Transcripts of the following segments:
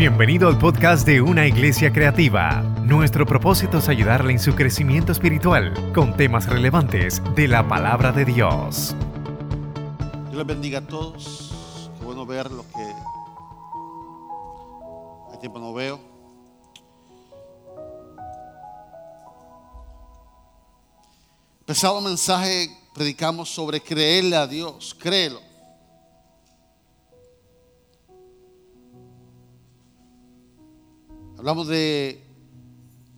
Bienvenido al podcast de Una Iglesia Creativa. Nuestro propósito es ayudarle en su crecimiento espiritual con temas relevantes de la palabra de Dios. Dios les bendiga a todos. Qué bueno ver lo que hay tiempo no veo. Empezado el mensaje, predicamos sobre creerle a Dios, créelo. Hablamos de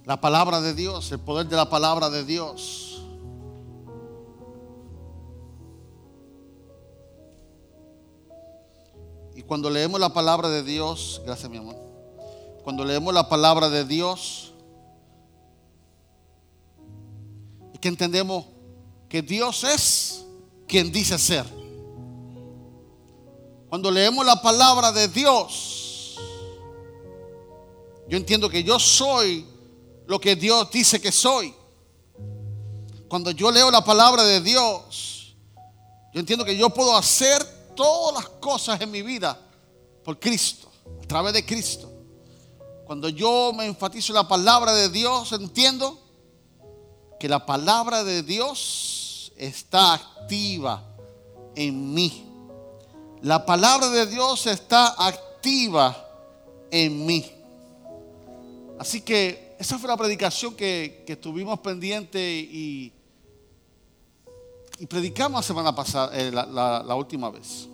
la palabra de Dios, el poder de la palabra de Dios. Y cuando leemos la palabra de Dios, gracias mi amor, cuando leemos la palabra de Dios, es que entendemos que Dios es quien dice ser. Cuando leemos la palabra de Dios, yo entiendo que yo soy lo que Dios dice que soy. Cuando yo leo la palabra de Dios, yo entiendo que yo puedo hacer todas las cosas en mi vida por Cristo, a través de Cristo. Cuando yo me enfatizo en la palabra de Dios, entiendo que la palabra de Dios está activa en mí. La palabra de Dios está activa en mí. Así que esa fue la predicación que, que estuvimos pendiente y, predicamos la semana pasada, eh, la, última vez.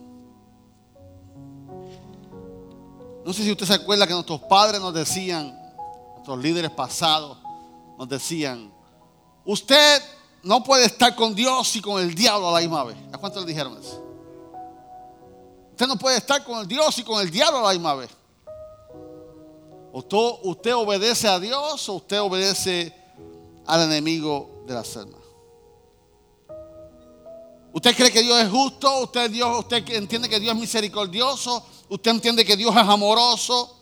No sé si usted se acuerda que nuestros padres nos decían, nuestros líderes pasados nos decían, usted no puede estar con Dios y con el diablo a la misma vez. ¿A cuántos le dijeron eso? Usted no puede estar con el Dios y con el diablo a la misma vez. To- usted obedece a Dios o usted obedece al enemigo de las almas. Usted cree que Dios es justo, usted, Dios, usted entiende que Dios es misericordioso, usted entiende que Dios es amoroso.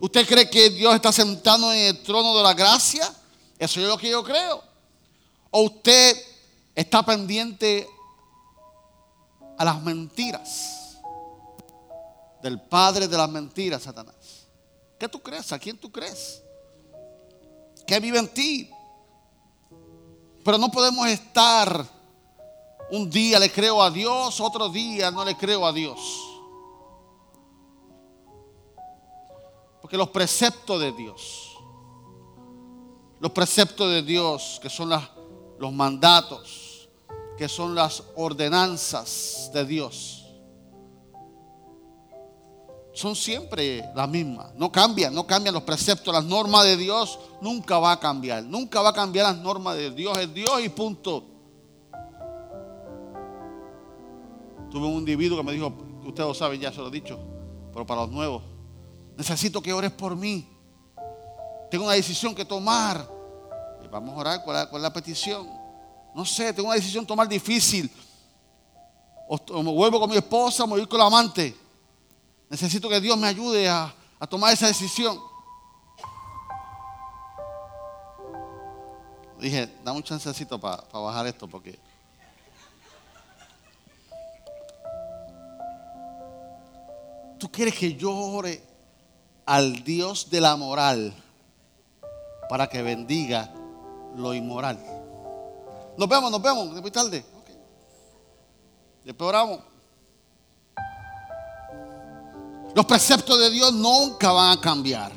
¿Usted cree que Dios está sentado en el trono de la gracia? Eso es lo que yo creo. ¿O usted está pendiente a las mentiras del padre de las mentiras, Satanás? ¿Qué tú crees? ¿A quién tú crees? ¿Qué vive en ti? Pero no podemos estar un día le creo a Dios, otro día no le creo a Dios. Porque los preceptos de Dios, los preceptos de Dios, que son los mandatos, que son las ordenanzas de Dios, son siempre las mismas. No cambian, no cambian los preceptos, las normas de Dios nunca va a cambiar. Nunca va a cambiar las normas de Dios. Es Dios y punto. Tuve un individuo que me dijo, ustedes lo saben, ya se lo he dicho, pero para los nuevos, necesito que ores por mí. Tengo una decisión que tomar. Vamos a orar, ¿cuál es, cuál es la petición? No sé, tengo una decisión tomar difícil. O me vuelvo con mi esposa, o me voy con la amante. Necesito que Dios me ayude a, a tomar esa decisión. Dije, dame un chancecito para bajar esto porque... ¿Tú quieres que yo ore al Dios de la moral para que bendiga lo inmoral? Nos vemos, nos vemos, después tarde. Ok. Después oramos. Los preceptos de Dios nunca van a cambiar.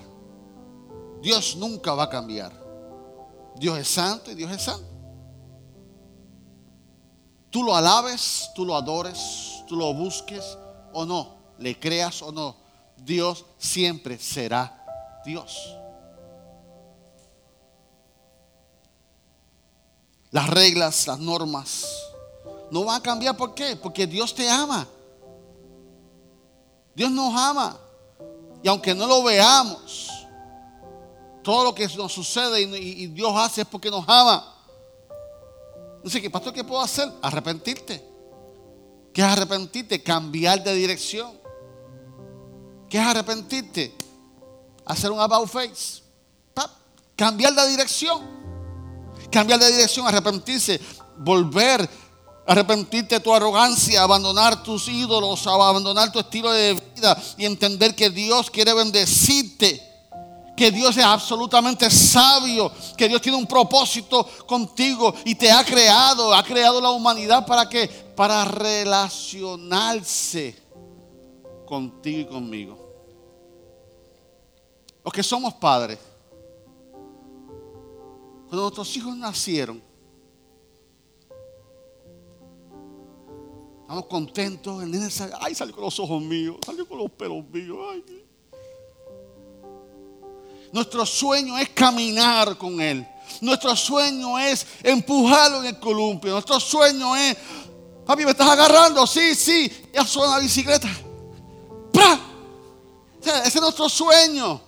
Dios nunca va a cambiar. Dios es santo y Dios es santo. Tú lo alabes, tú lo adores, tú lo busques o no, le creas o no, Dios siempre será Dios. Las reglas, las normas no van a cambiar. ¿Por qué? Porque Dios te ama. Dios nos ama. Y aunque no lo veamos, todo lo que nos sucede y, Dios hace es porque nos ama. Dice que, pastor, ¿qué puedo hacer? Arrepentirte. ¿Qué es arrepentirte? Cambiar de dirección. ¿Qué es arrepentirte? Hacer un about face. Cambiar de dirección. Cambiar de dirección, arrepentirse, volver, arrepentirte de tu arrogancia, abandonar tus ídolos, abandonar tu estilo de vida y entender que Dios quiere bendecirte que Dios es absolutamente sabio, que Dios tiene un propósito contigo y te ha creado, ha creado la humanidad para que para relacionarse contigo y conmigo. Los que somos padres, cuando nuestros hijos nacieron, estamos contentos, el nene ay, salió con los ojos míos, salió con los pelos míos, ay, nuestro sueño es caminar con Él. Nuestro sueño es empujarlo en el columpio. Nuestro sueño es, papi, ¿me estás agarrando? Sí, sí. Ya suena la bicicleta. ese es nuestro sueño.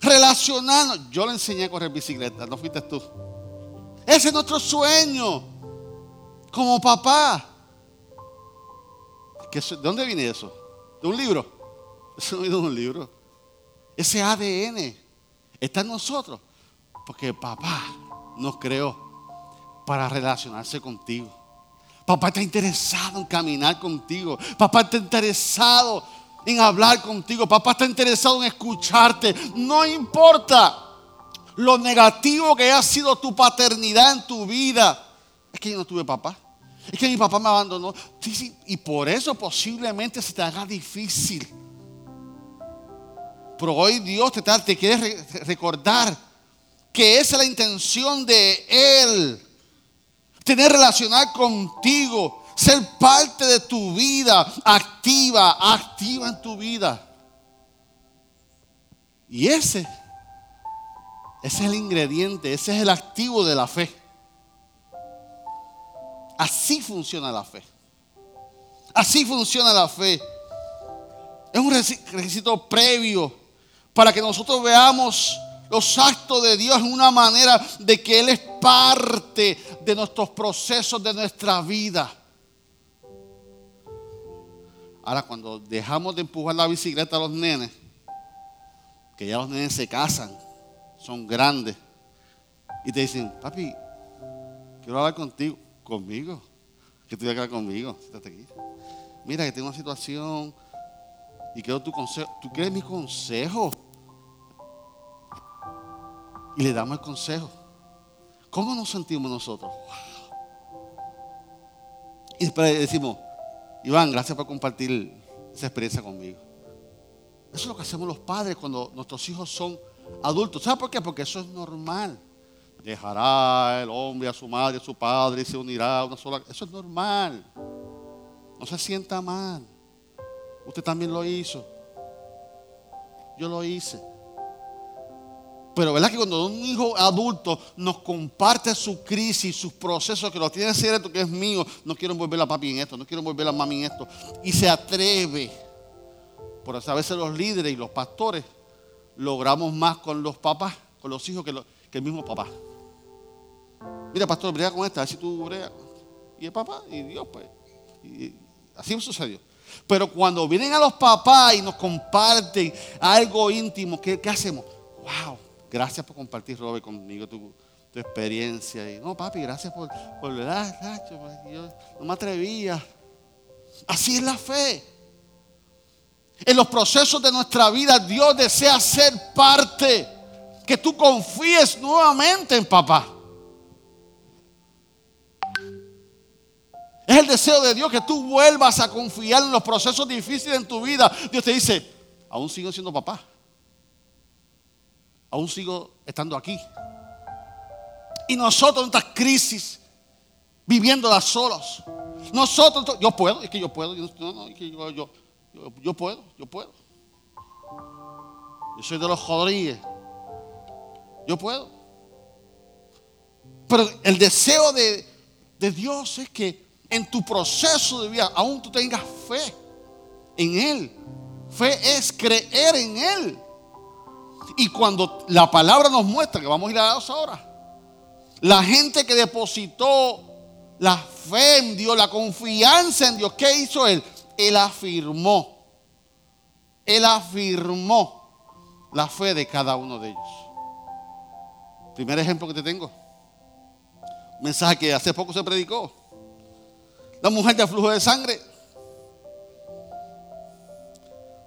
Relacionarnos. Yo le enseñé a correr bicicleta, no fuiste tú. Ese es nuestro sueño. Como papá. ¿De dónde viene eso? ¿De un libro? Eso no viene de un libro. Ese ADN está en nosotros. Porque papá nos creó para relacionarse contigo. Papá está interesado en caminar contigo. Papá está interesado en hablar contigo. Papá está interesado en escucharte. No importa lo negativo que haya sido tu paternidad en tu vida. Es que yo no tuve papá. Es que mi papá me abandonó. y por eso posiblemente se te haga difícil pero hoy Dios te, te quiere recordar que esa es la intención de Él. Tener relacionar contigo, ser parte de tu vida, activa, activa en tu vida. Y ese, ese es el ingrediente, ese es el activo de la fe. Así funciona la fe. Así funciona la fe. Es un requisito previo para que nosotros veamos los actos de Dios en una manera de que Él es parte de nuestros procesos de nuestra vida. Ahora, cuando dejamos de empujar la bicicleta a los nenes, que ya los nenes se casan, son grandes, y te dicen, papi, quiero hablar contigo, conmigo, que tú hablar conmigo. Mira que tengo una situación y quiero tu consejo. ¿Tú quieres mi consejo? Y le damos el consejo. ¿Cómo nos sentimos nosotros? Y después decimos, Iván, gracias por compartir esa experiencia conmigo. Eso es lo que hacemos los padres cuando nuestros hijos son adultos. ¿Sabes por qué? Porque eso es normal. Dejará el hombre a su madre, a su padre y se unirá a una sola. Eso es normal. No se sienta mal. Usted también lo hizo. Yo lo hice. Pero verdad que cuando un hijo adulto nos comparte su crisis, sus procesos, que lo tiene cierto que es mío, no quiero volver a papi en esto, no quiero volver a mami en esto, y se atreve. Por eso a veces los líderes y los pastores logramos más con los papás, con los hijos, que, el mismo papá. Mira, pastor, brega con esta, a ver si tú bregas. Y el papá, y Dios, pues. Así sucedió. Pero cuando vienen a los papás y nos comparten algo íntimo, ¿qué, hacemos? ¡Wow! Gracias por compartir, Robert, conmigo tu, experiencia. No, papi, gracias por, por verdad, pues, no me atrevía. Así es la fe. En los procesos de nuestra vida, Dios desea ser parte. Que tú confíes nuevamente en papá. Es el deseo de Dios que tú vuelvas a confiar en los procesos difíciles en tu vida. Dios te dice, aún sigo siendo papá. Aún sigo estando aquí. Y nosotros en estas crisis, viviéndolas solos. Nosotros, yo puedo, es que yo puedo, yo, yo, puedo, yo puedo. Yo soy de los Rodríguez. Yo puedo. Pero el deseo de, de Dios es que en tu proceso de vida, aún tú tengas fe en Él. Fe es creer en Él. Y cuando la palabra nos muestra, que vamos a ir a Dios ahora, la gente que depositó la fe en Dios, la confianza en Dios, ¿qué hizo Él? Él afirmó. Él afirmó la fe de cada uno de ellos. Primer ejemplo que te tengo. Mensaje que hace poco se predicó. La mujer de flujo de sangre.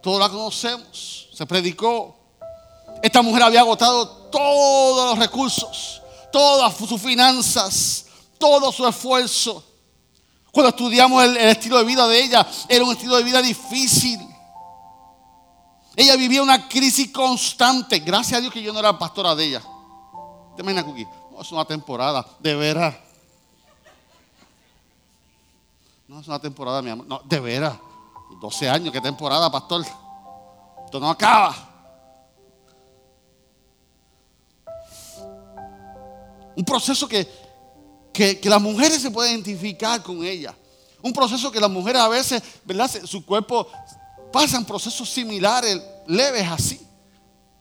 Todos la conocemos. Se predicó. Esta mujer había agotado todos los recursos, todas sus finanzas, todo su esfuerzo. Cuando estudiamos el, estilo de vida de ella, era un estilo de vida difícil. Ella vivía una crisis constante. Gracias a Dios que yo no era pastora de ella. ¿Te imaginas? No, es una temporada, de veras. No es una temporada, mi amor. No, de veras. 12 años, ¿qué temporada, pastor? Esto no acaba. Un proceso que, que, las mujeres se pueden identificar con ella. Un proceso que las mujeres a veces, ¿verdad? Su cuerpo pasan procesos similares, leves así.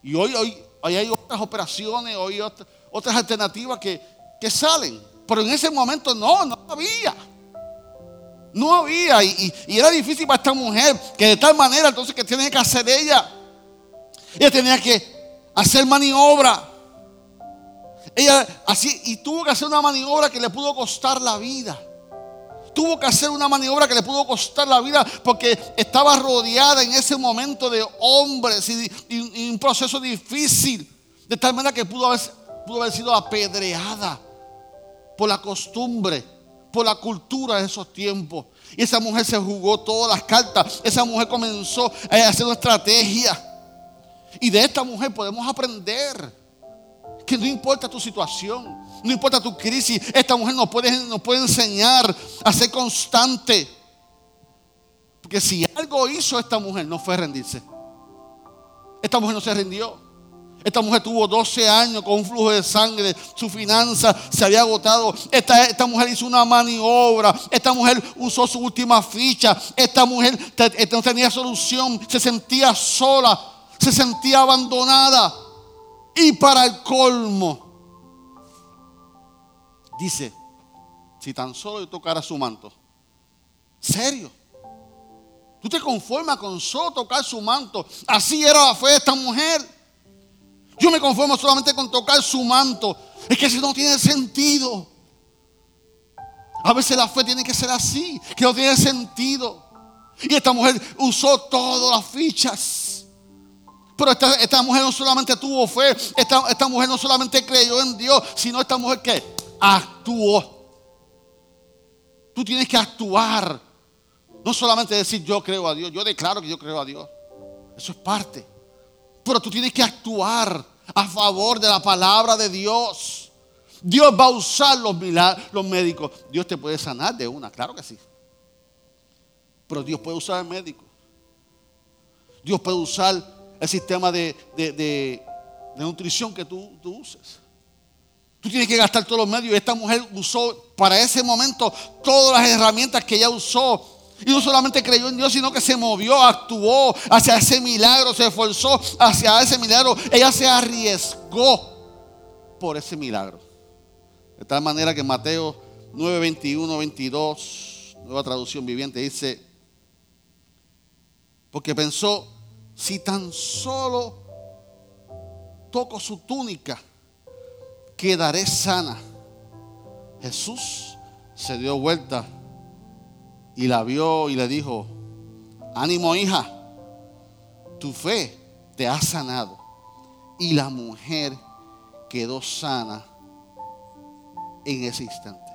Y hoy, hoy, hay otras operaciones, hoy otras, alternativas que, que salen. Pero en ese momento no, no había. No había. Y, era difícil para esta mujer, que de tal manera entonces que tenía que hacer ella. Ella tenía que hacer maniobra. Ella así, y tuvo que hacer una maniobra que le pudo costar la vida. Tuvo que hacer una maniobra que le pudo costar la vida porque estaba rodeada en ese momento de hombres y, un proceso difícil. De tal manera que pudo pudo haber sido apedreada por la costumbre por la cultura de esos tiempos. Y esa mujer se jugó todas las cartas. Esa mujer comenzó a hacer una estrategia. Y de esta mujer podemos aprender que no importa tu situación, no importa tu crisis, esta mujer nos puede, puede enseñar a ser constante. Porque si algo hizo esta mujer, no fue rendirse. Esta mujer no se rindió. Esta mujer tuvo 12 años con un flujo de sangre, su finanza se había agotado. Esta, esta, mujer hizo una maniobra, esta mujer usó su última ficha, esta mujer no tenía solución, se sentía sola, se sentía abandonada. Y para el colmo, dice, si tan solo yo tocara su manto, serio. Tú te conformas con solo tocar su manto. Así era la esta mujer. Yo me conformo solamente con tocar su manto. Es que eso no tiene sentido. A veces la fe tiene que ser así, que no tiene sentido. Y esta mujer usó todas las fichas. Pero esta, mujer no solamente tuvo fe, esta, esta mujer no solamente creyó en Dios, sino esta mujer que actuó. Tú tienes que actuar. No solamente decir yo creo a Dios, yo declaro que yo creo a Dios. Eso es parte. Pero tú tienes que actuar a favor de la palabra de Dios. Dios va a usar los, médicos. Dios te puede sanar de una, claro que sí. Pero Dios puede usar el médico. Dios puede usar el sistema de, nutrición que tú, tú uses. Tú tienes que gastar todos los medios. Esta mujer usó para ese momento todas las herramientas que ella usó y no solamente creyó en Dios, sino que se movió, actuó hacia ese milagro, se esforzó hacia ese milagro. Ella se arriesgó por ese milagro. De tal manera que Mateo 9, 21, 22, nueva traducción viviente, dice, porque pensó, si tan solo toco su túnica, quedaré sana. Jesús se dio vuelta y la vio y le dijo, ánimo hija, tu fe te ha sanado. Y la mujer quedó sana en ese instante.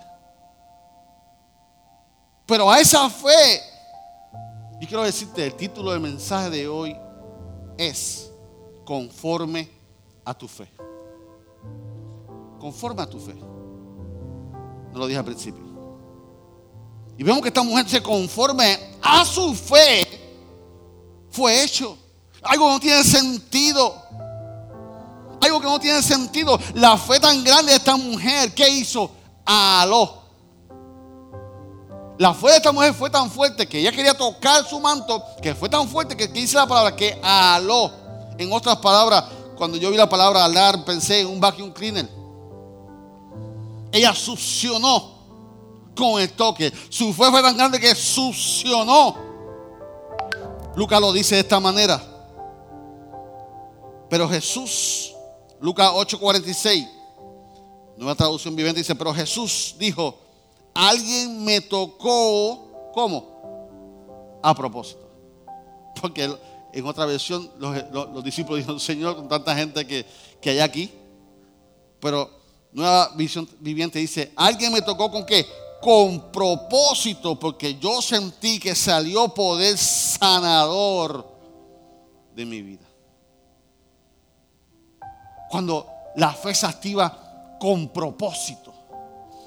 Pero a esa fe, y quiero decirte, el título del mensaje de hoy es conforme a tu fe. Conforme a tu fe. No lo dije al principio. Y vemos que esta mujer se conforme a su fe. Fue hecho. Algo que no tiene sentido. Algo que no tiene sentido. La fe tan grande de esta mujer, ¿qué hizo? Aló. La fe de esta mujer fue tan fuerte que ella quería tocar su manto, que fue tan fuerte que, que dice la palabra que aló. En otras palabras, cuando yo vi la palabra alar, pensé en un vacuum cleaner. Ella succionó con el toque. Su fe fue tan grande que succionó. Lucas lo dice de esta manera. Pero Jesús, Lucas 8:46, nueva traducción viviente dice, pero Jesús dijo, alguien me tocó, ¿cómo? A propósito. Porque en otra versión, los, discípulos dijeron, Señor, con tanta gente que, que hay aquí. Pero Nueva Visión Viviente dice, alguien me tocó con qué? Con propósito, porque yo sentí que salió poder sanador de mi vida. Cuando la fe se activa con propósito.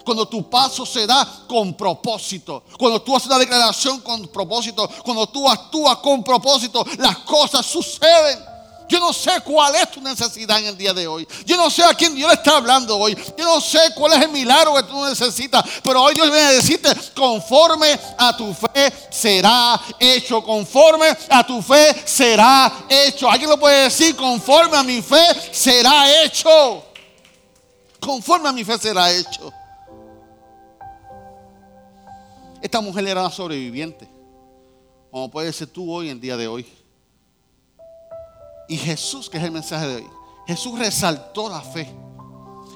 Cuando tu paso se da con propósito. Cuando tú haces una declaración con propósito. Cuando tú actúas con propósito, las cosas suceden. Yo no sé cuál es tu necesidad en el día de hoy. Yo no sé a quién Dios está hablando hoy. Yo no sé cuál es el milagro que tú necesitas. Pero hoy Dios viene a decirte, conforme a tu fe será hecho. Conforme a tu fe será hecho. ¿Alguien lo puede decir? Conforme a mi fe será hecho. Conforme a mi fe será hecho. Esta mujer era una sobreviviente. Como puede ser tú hoy en el día de hoy. Y Jesús, que es el mensaje de hoy, Jesús resaltó la fe.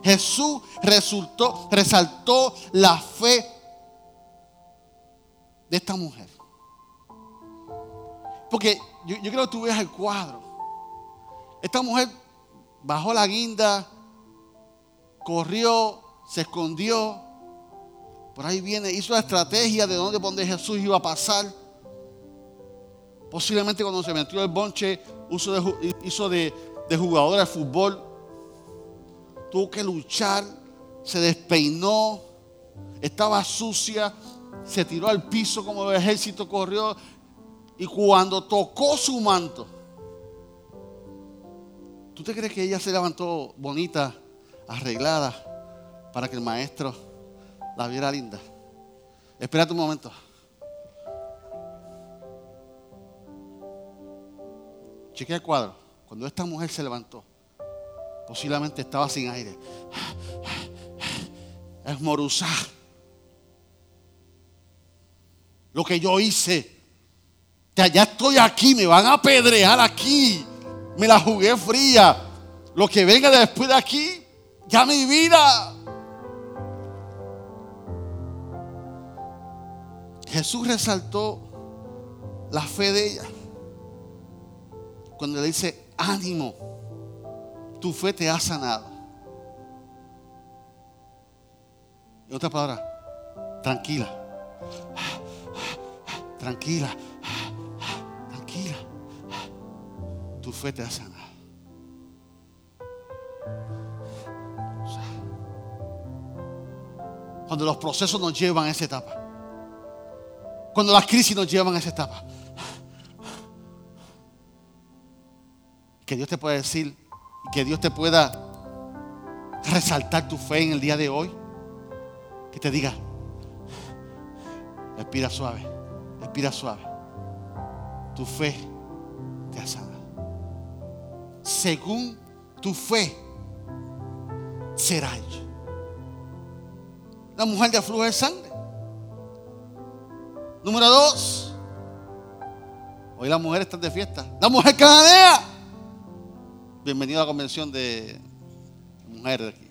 Jesús resultó, resaltó la fe de esta mujer. Porque yo, creo que tú veas el cuadro. Esta mujer bajó la guinda, corrió, se escondió. Por ahí viene, hizo la estrategia de dónde, dónde Jesús iba a pasar. Posiblemente cuando se metió el bonche, hizo de, de jugador de fútbol. Tuvo que luchar, se despeinó, estaba sucia, se tiró al piso como el ejército corrió. Y cuando tocó su manto, ¿tú te crees que ella se levantó bonita, arreglada, para que el maestro la viera linda? Espérate un momento. Chequea el cuadro. Cuando esta mujer se levantó, posiblemente estaba sin aire. Es. Lo que yo hice. Ya estoy aquí, me van a apedrear aquí. Me la jugué fría. Lo que venga después de aquí, ya mi vida. Jesús resaltó la fe de ella cuando le dice, ánimo, tu fe te ha sanado. En otra palabra, tranquila, tranquila, tranquila, tu fe te ha sanado. Cuando los procesos nos llevan a esa etapa. Cuando las crisis nos llevan a esa etapa. Que Dios te pueda decir, que Dios te pueda resaltar tu fe en el día de hoy. Que te diga, respira suave, respira suave. Tu fe te ha sanado. Según tu fe será hecho. La mujer de flujo de sangre. Número dos. Hoy las mujeres están de fiesta. La mujer cananea. Bienvenido a la convención de mujeres aquí.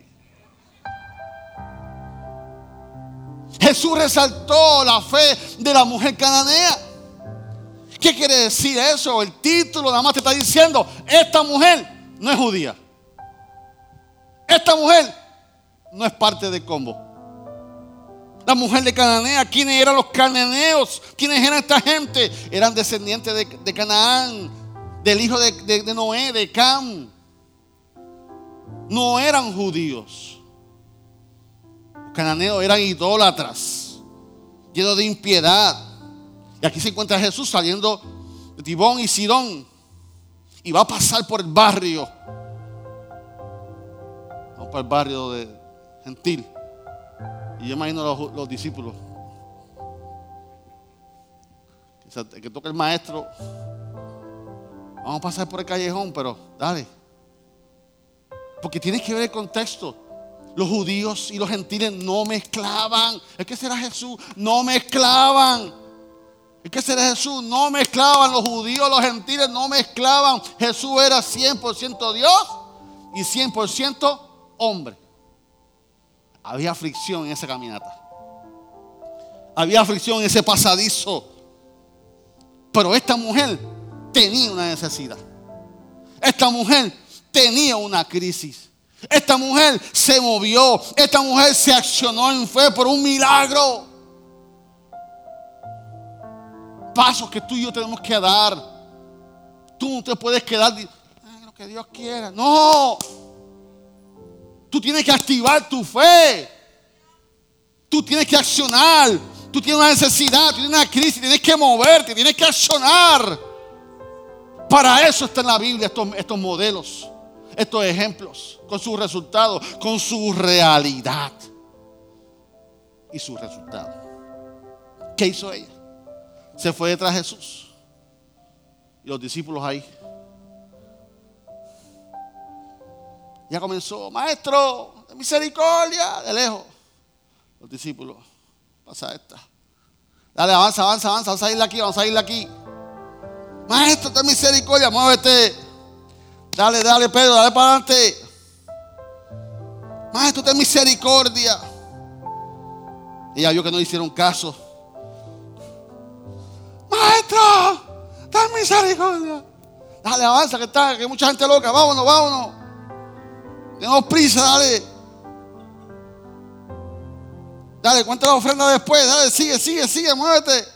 Jesús resaltó la fe de la mujer cananea. ¿Qué quiere decir eso? El título nada más te está diciendo, esta mujer no es judía. Esta mujer no es parte del combo. La mujer de Cananea, ¿quiénes eran los cananeos? ¿Quiénes eran esta gente? Eran descendientes de Canaán, del hijo de, Noé, de Cam. No eran judíos. Los cananeos eran idólatras, llenos de impiedad. Y aquí se encuentra Jesús saliendo de Tibón y Sidón. Y va a pasar por el barrio. Vamos por el barrio de Gentil. Y yo imagino los, los discípulos. Que toca el maestro Vamos a pasar por el callejón, pero dale. Porque tienes que ver el contexto. Los judíos y los gentiles no mezclaban. Es que será Jesús, no mezclaban. Es que será Jesús, no mezclaban. Los judíos, los gentiles no mezclaban. Jesús era 100% Dios y 100% hombre. Había aflicción en esa caminata. Había aflicción en ese pasadizo. Pero esta mujer tenía una necesidad. Esta mujer tenía una crisis. Esta mujer se movió. Esta mujer se accionó en fe por un milagro. Pasos que tú y yo tenemos que dar. Tú no te puedes quedar lo que Dios quiera. No. Tú tienes que activar tu fe. Tú tienes que accionar. Tú tienes una necesidad, tú tienes una crisis, tienes que moverte, tienes que accionar. Para eso está en la Biblia estos, modelos, estos ejemplos, con sus resultados, con su realidad y su resultado. ¿Qué hizo ella? Se fue detrás de Jesús. Y los discípulos ahí. Ya comenzó, maestro, de misericordia, de lejos. Los discípulos, pasa esta. Dale, avanza, avanza, avanza, vamos a ir aquí, vamos a ir aquí. Maestro, de misericordia, muévete. Dale, dale, Pedro, dale para adelante. Maestro, de misericordia. Y ya vio que no hicieron caso. Maestro, ten misericordia. Dale, avanza, que está, que hay mucha gente loca. Vámonos, vámonos. Tenemos prisa, dale. Dale, cuenta la ofrenda después. Dale, sigue, sigue, sigue, muévete.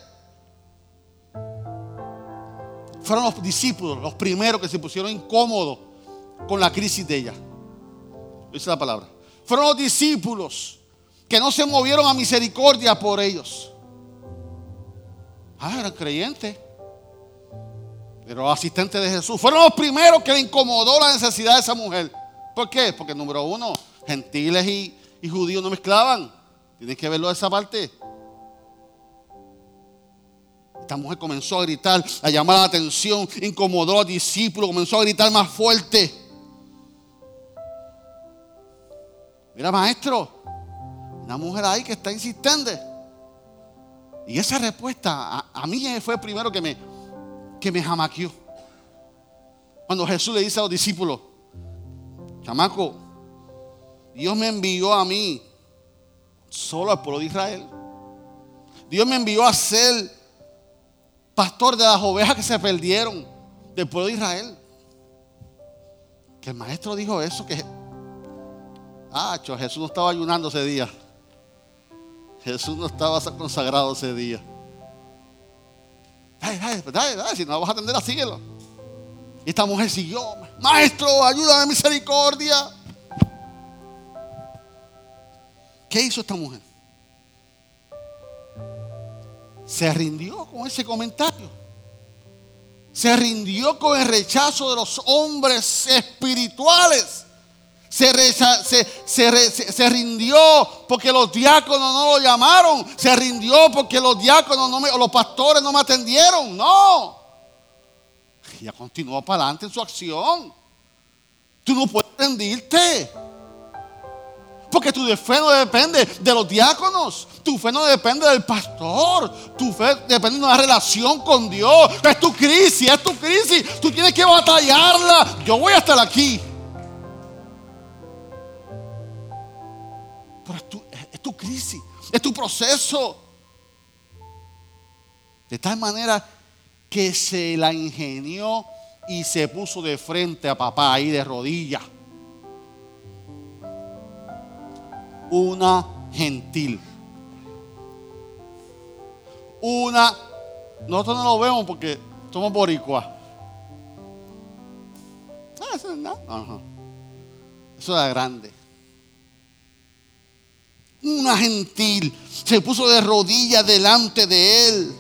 Fueron los discípulos los primeros que se pusieron incómodos con la crisis de ella. Dice la palabra. Fueron los discípulos que no se movieron a misericordia por ellos. Ah, eran creyentes. Pero asistentes de Jesús. Fueron los primeros que le incomodó la necesidad de esa mujer. ¿Por qué? Porque número uno, gentiles y, y judíos no mezclaban. Tienes que verlo de esa parte. Esta mujer comenzó a gritar, a llamar la atención, incomodó a los discípulos, comenzó a gritar más fuerte. Mira, maestro, una mujer ahí que está insistente. Y esa respuesta a, mí fue primero que me, que me jamaqueó. Cuando Jesús le dice a los discípulos, chamaco, Dios me envió a mí solo al pueblo de Israel. Dios me envió a ser pastor de las ovejas que se perdieron del pueblo de Israel. Que el maestro dijo eso, que ah, Jesús no estaba ayunando ese día. Jesús no estaba consagrado ese día. Dale, dale, pues dale, dale, si no vas a atender, síguelo. Y esta mujer siguió, maestro, ayúdame, misericordia. ¿Qué hizo esta mujer? Se rindió con ese comentario. Se rindió con el rechazo de los hombres espirituales. Se, se, rindió porque los diáconos no lo llamaron. Se rindió porque los diáconos no o los pastores no me atendieron. No. Ella continuó para adelante en su acción. Tú no puedes rendirte. Porque tu fe no depende de los diáconos. Tu fe no depende del pastor. Tu fe depende de una relación con Dios. Es tu crisis, es tu crisis. Tú tienes que batallarla. Yo voy a estar aquí. Pero es tu, es crisis, es tu proceso. De tal manera que se la ingenió y se puso de frente a papá ahí de rodillas. Una gentil. Una, nosotros no lo vemos porque somos no. eso era grande. Una gentil se puso de rodillas delante de él.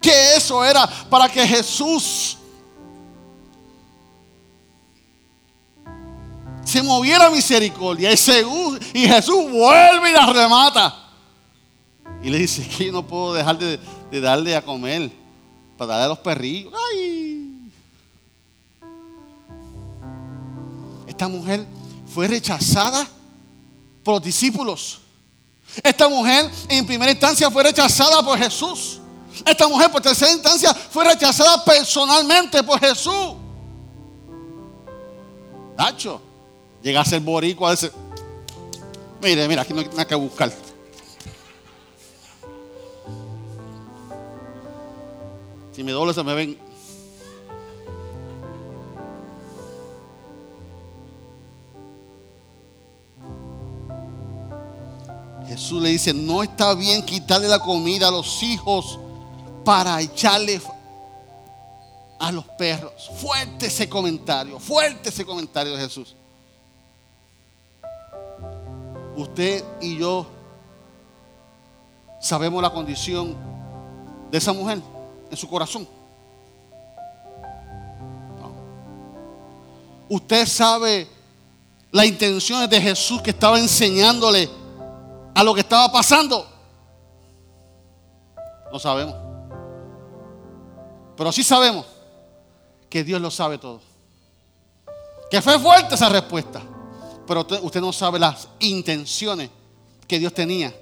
Que eso era para que Jesús se moviera misericordia. Y, Jesús vuelve y la remata. Y le dice que yo no puedo dejar de, darle a comer para darle a los perrillos. Esta mujer fue rechazada por los discípulos. Esta mujer en primera instancia fue rechazada por Jesús. Esta mujer por tercera instancia fue rechazada personalmente por Jesús. Nacho, Llega a ser boricua, ese. Mire, mira, aquí no hay nada que buscar. Si me doble se me ven. Jesús le dice, no está bien quitarle la comida a los hijos para echarle a los perros. Fuerte ese comentario, fuerte ese comentario de Jesús. Usted y yo sabemos la condición de esa mujer en su corazón. Usted sabe las intenciones de Jesús que estaba enseñándole a lo que estaba pasando. No sabemos. Pero sí sabemos que Dios lo sabe todo. Que fue fuerte esa respuesta. Pero usted, no sabe las intenciones que Dios tenía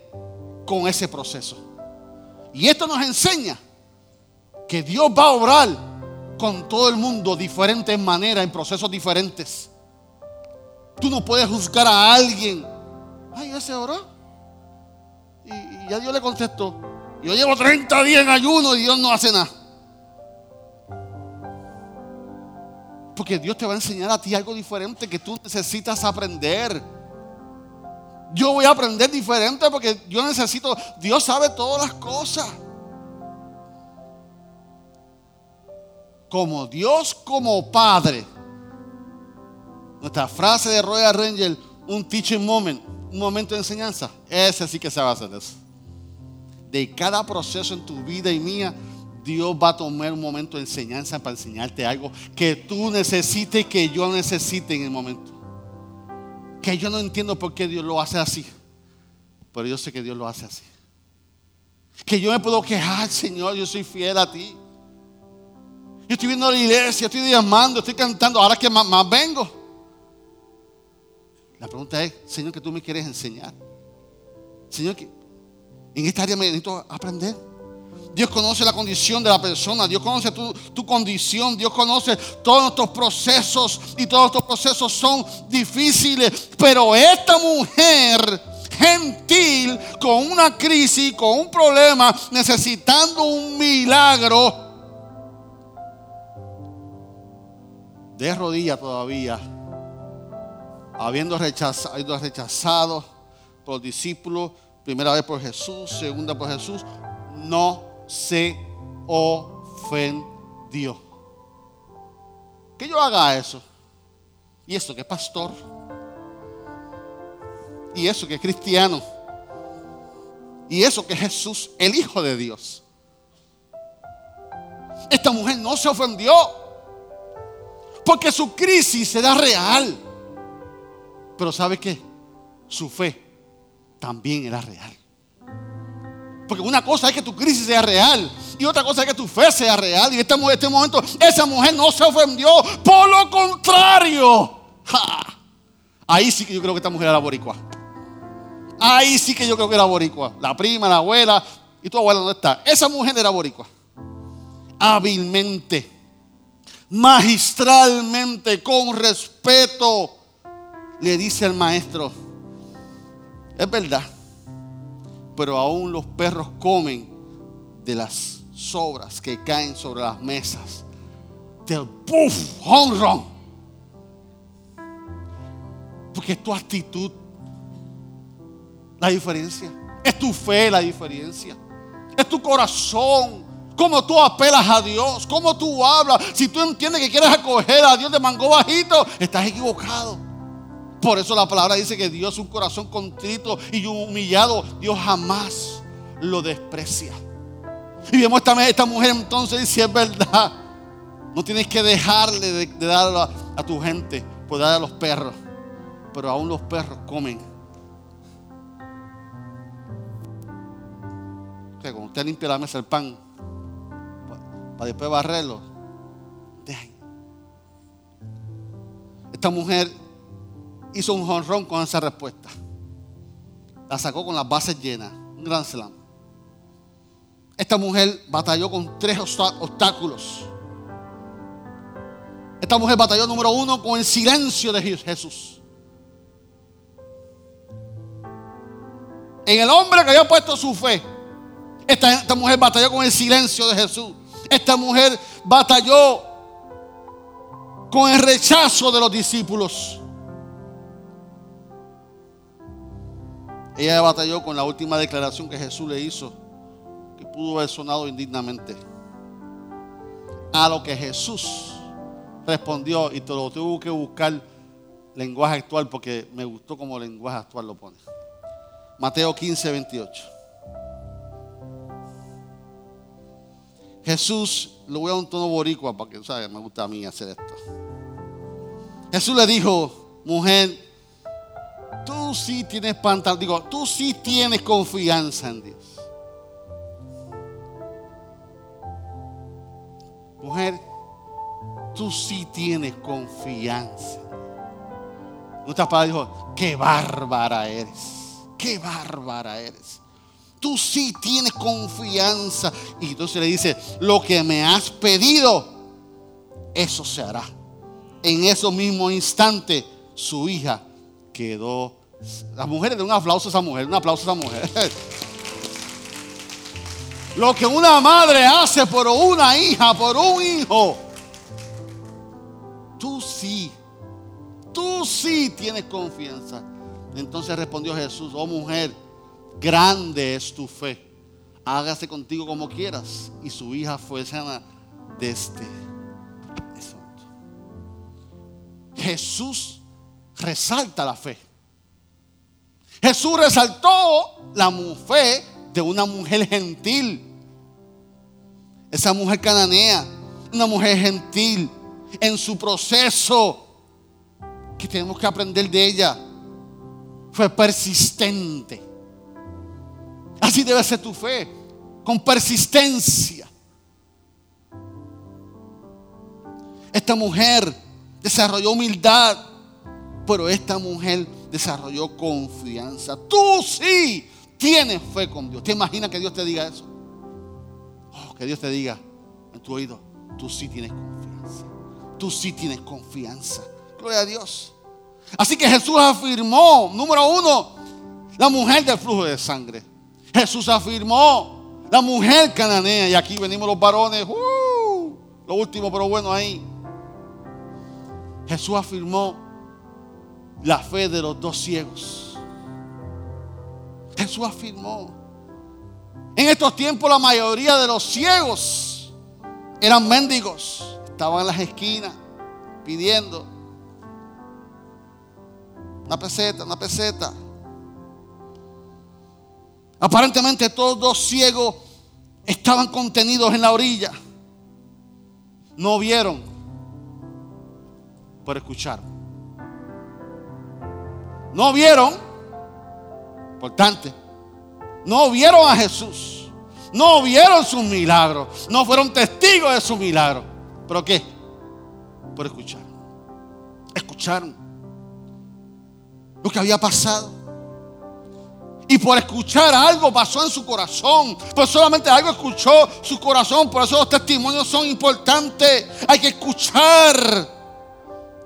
con ese proceso. Y esto nos enseña que Dios va a obrar con todo el mundo de diferentes maneras, en procesos diferentes. Tú no puedes juzgar a alguien. Ay, ese oró. Y, y ya Dios le contestó. Yo llevo 30 días en ayuno y Dios no hace nada. Porque Dios te va a enseñar a ti algo diferente que tú necesitas aprender. Yo voy a aprender diferente porque yo necesito, Dios sabe todas las cosas. Como Dios, como Padre. Nuestra frase de Royal Ranger, un teaching moment, un momento de enseñanza. Ese sí que se va a hacer eso. De cada proceso en tu vida y mía, Dios va a tomar un momento de enseñanza para enseñarte algo que tú necesites y que yo necesite en el momento. Que yo no entiendo por qué Dios lo hace así. Pero yo sé que Dios lo hace así. Que yo me puedo quejar, Señor, yo soy fiel a ti. Yo estoy viendo la iglesia, estoy diamando, estoy cantando, ahora que más, vengo. La pregunta es, Señor, que tú me quieres enseñar. Señor, en esta área me necesito aprender. Dios conoce la condición de la persona, Dios conoce tu, condición, Dios conoce todos nuestros procesos y todos estos procesos son difíciles. Pero esta mujer gentil, con una crisis, con un problema, necesitando un milagro, de rodillas todavía, habiendo rechazado, rechazado por los discípulos, primera vez por Jesús, segunda por Jesús, no se ofendió. Que yo haga eso. Y eso que es pastor. Y eso que es cristiano. Y eso que es Jesús, el Hijo de Dios. Esta mujer no se ofendió. Porque su crisis era real. Pero ¿sabe qué? Su fe también era real. Porque una cosa es que tu crisis sea real y otra cosa es que tu fe sea real. Y en este, este momento esa mujer no se ofendió. Por lo contrario. Ahí sí que yo creo que esta mujer era boricua. Ahí sí que yo creo que era boricua. La prima, la abuela. ¿Y tu abuela dónde está? Esa mujer era boricua. Hábilmente, magistralmente, con respeto, le dice al maestro, es verdad pero aún los perros comen de las sobras que caen sobre las mesas. Del puff, honrón. Porque es tu actitud la diferencia. Es tu fe la diferencia. Es tu corazón. Cómo tú apelas a Dios. Cómo tú hablas. Si tú entiendes que quieres acoger a Dios de mango bajito, estás equivocado. Por eso la palabra dice que Dios es un corazón contrito y humillado. Dios jamás lo desprecia. Y vemos esta, esta mujer entonces dice, es verdad. No tienes que dejarle de, dar a, tu gente por dar a los perros. Pero aún los perros comen. Que cuando usted limpia la mesa el pan, para después barrerlo, dejen. Esta mujer hizo un jonrón con esa respuesta. La sacó con las bases llenas. Un gran slam. Esta mujer batalló con tres obstáculos. Esta mujer batalló número uno con el silencio de Jesús. En el hombre que había puesto su fe. Esta, esta mujer batalló con el silencio de Jesús. Esta mujer batalló con el rechazo de los discípulos. Ella batalló con la última declaración que Jesús le hizo, que pudo haber sonado indignamente. A lo que Jesús respondió, y te lo tuve que buscar lenguaje actual porque me gustó como lenguaje actual lo pone. Mateo 15, 28. Jesús, lo voy a un tono boricua para que, ¿sabes? Me gusta a mí hacer esto. Jesús le dijo, mujer, tú sí tienes pantalón, digo, tú sí tienes confianza en Dios. Mujer, tú sí tienes confianza. En otras palabras dijo, qué bárbara eres, qué bárbara eres. Tú sí tienes confianza. Y entonces le dice, lo que me has pedido, eso se hará. En ese mismo instante, su hija quedó. Las mujeres, de un aplauso a esa mujer, un aplauso a esa mujer. Lo que una madre hace por una hija, por un hijo, tú sí, tú sí tienes confianza. Entonces respondió Jesús, oh mujer, grande es tu fe. Hágase contigo como quieras. Y su hija fue sana desde ese momento. Jesús resalta la fe. Jesús resaltó la fe de una mujer gentil. Esa mujer cananea, una mujer gentil en su proceso que tenemos que aprender de ella. Fue persistente. Así debe ser tu fe, con persistencia. Esta mujer desarrolló humildad, pero esta mujer desarrolló confianza. Tú sí tienes fe con Dios. ¿Te imaginas que Dios te diga eso? Oh, que Dios te diga en tu oído, tú sí tienes confianza. Tú sí tienes confianza. Gloria a Dios. Así que Jesús afirmó, número uno, la mujer del flujo de sangre. Jesús afirmó, la mujer cananea, y aquí venimos los varones, uh, lo último pero bueno ahí. Jesús afirmó la fe de los dos ciegos. Jesús afirmó. En estos tiempos la mayoría de los ciegos eran mendigos. Estaban en las esquinas pidiendo una peseta, una peseta. Aparentemente todos dos ciegos estaban contenidos en la orilla. No vieron, pero escucharon. No vieron, importante, no vieron a Jesús. No vieron sus milagros. No fueron testigos de su milagro. ¿Pero qué? Por escuchar. Escucharon lo que había pasado. Y por escuchar algo pasó en su corazón. Pues solamente algo escuchó su corazón. Por eso los testimonios son importantes. Hay que escuchar.